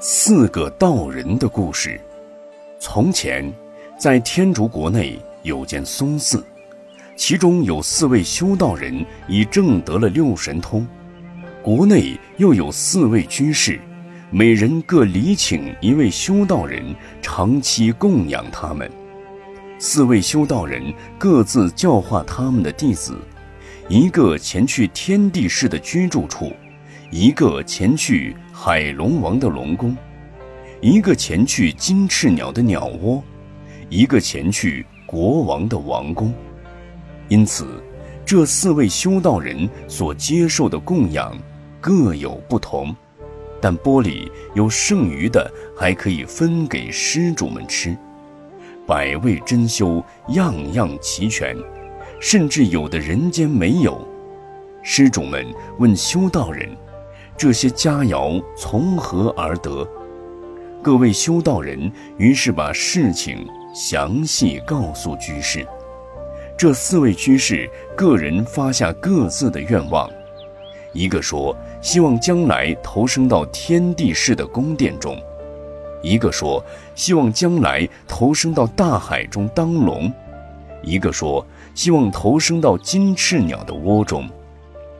四个道人的故事。从前，在天竺国内有间松寺，其中有四位修道人已证得了六神通。国内又有四位居士，每人各礼请一位修道人，长期供养他们。四位修道人各自教化他们的弟子，一个前去天地氏的居住处。一个前去海龙王的龙宫，一个前去金翅鸟的鸟窝，一个前去国王的王宫。因此，这四位修道人所接受的供养各有不同，但钵里有剩余的，还可以分给施主们吃。百味珍馐，样样齐全，甚至有的人间没有。施主们问修道人。这些佳肴从何而得？各位修道人于是把事情详细告诉居士。这四位居士个人发下各自的愿望：一个说希望将来投生到天地氏的宫殿中；一个说希望将来投生到大海中当龙；一个说希望投生到金翅鸟的窝中。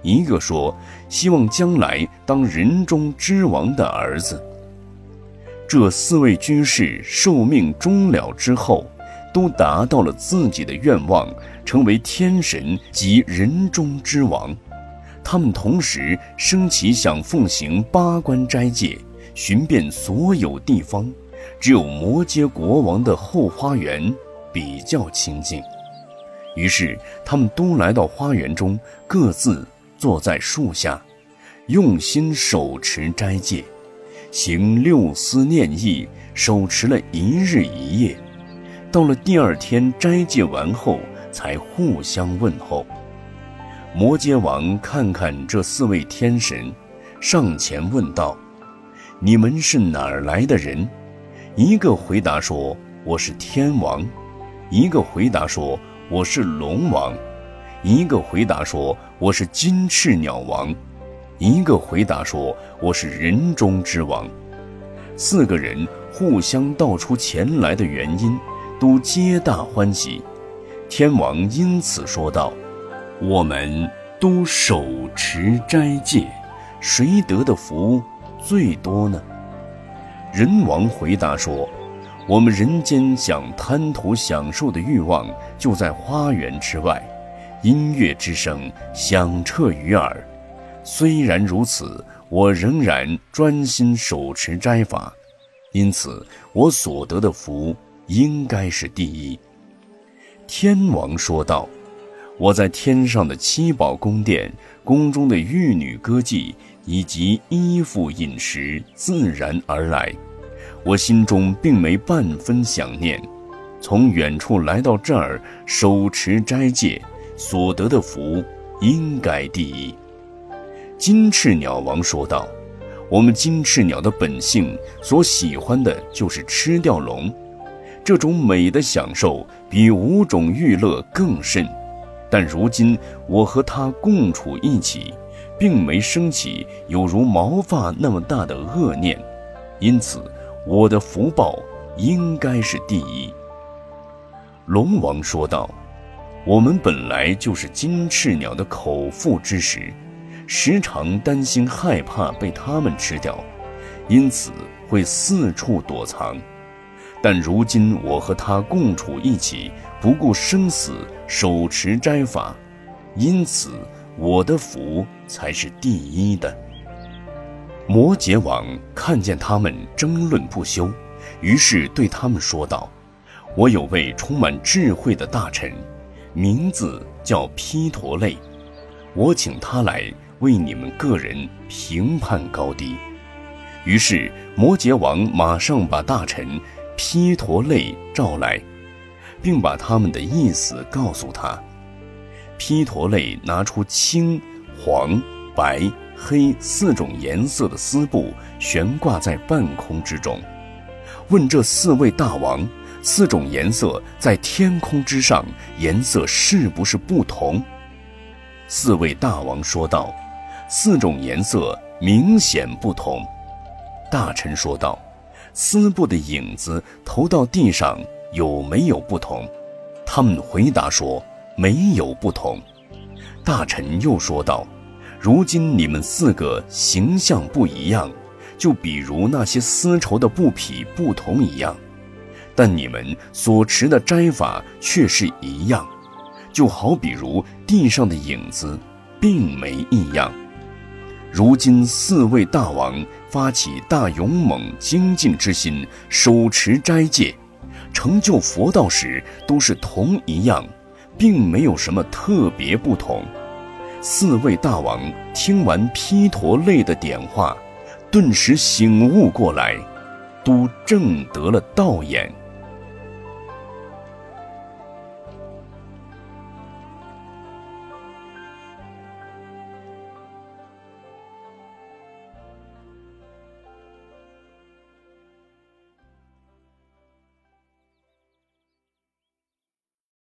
一个说希望将来当人中之王的儿子。这四位居士寿命终了之后，都达到了自己的愿望，成为天神及人中之王。他们同时升起想奉行八关斋戒，寻遍所有地方，只有摩羯国王的后花园比较清净。于是他们都来到花园中，各自。坐在树下，用心手持斋戒，行六思念意，手持了一日一夜。到了第二天斋戒完后，才互相问候。摩羯王看看这四位天神，上前问道：“你们是哪儿来的人？”一个回答说：“我是天王。”一个回答说：“我是龙王。”一个回答说：“我是金翅鸟王。”一个回答说：“我是人中之王。”四个人互相道出前来的原因，都皆大欢喜。天王因此说道：“我们都手持斋戒，谁得的福最多呢？”人王回答说：“我们人间想贪图享受的欲望，就在花园之外。”音乐之声响彻于耳，虽然如此，我仍然专心手持斋法，因此我所得的福应该是第一。天王说道：“我在天上的七宝宫殿，宫中的玉女歌妓以及衣服饮食自然而来，我心中并没半分想念，从远处来到这儿手持斋戒。”所得的福应该第一。金翅鸟王说道：“我们金翅鸟的本性所喜欢的就是吃掉龙，这种美的享受比五种欲乐更甚。但如今我和他共处一起，并没升起有如毛发那么大的恶念，因此我的福报应该是第一。”龙王说道。我们本来就是金翅鸟的口腹之食，时常担心害怕被它们吃掉，因此会四处躲藏。但如今我和它共处一起，不顾生死，手持斋法，因此我的福才是第一的。摩羯王看见他们争论不休，于是对他们说道：“我有位充满智慧的大臣。”名字叫毗陀类，我请他来为你们个人评判高低。于是摩羯王马上把大臣毗陀类召来，并把他们的意思告诉他。毗陀类拿出青、黄、白、黑四种颜色的丝布，悬挂在半空之中，问这四位大王。四种颜色在天空之上，颜色是不是不同？四位大王说道：“四种颜色明显不同。”大臣说道：“丝布的影子投到地上有没有不同？”他们回答说：“没有不同。”大臣又说道：“如今你们四个形象不一样，就比如那些丝绸的布匹不同一样，但你们所持的斋法却是一样，就好比如地上的影子，并没异样。如今四位大王发起大勇猛精进之心，手持斋戒。”成就佛道时都是同一样，并没有什么特别不同。四位大王听完毗陀类的点化，顿时醒悟过来，都正得了道眼。